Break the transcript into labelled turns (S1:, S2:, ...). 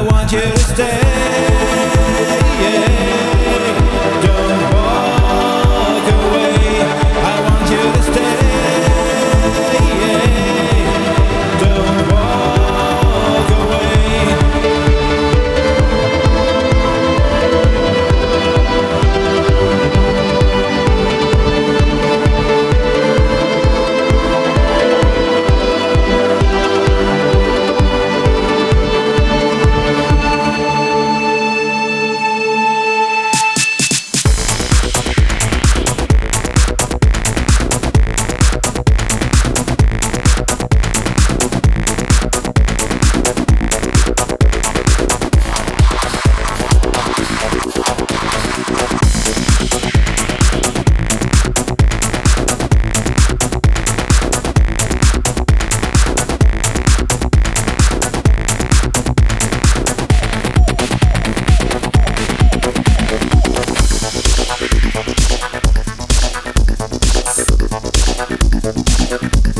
S1: I want you to stay. Gracias.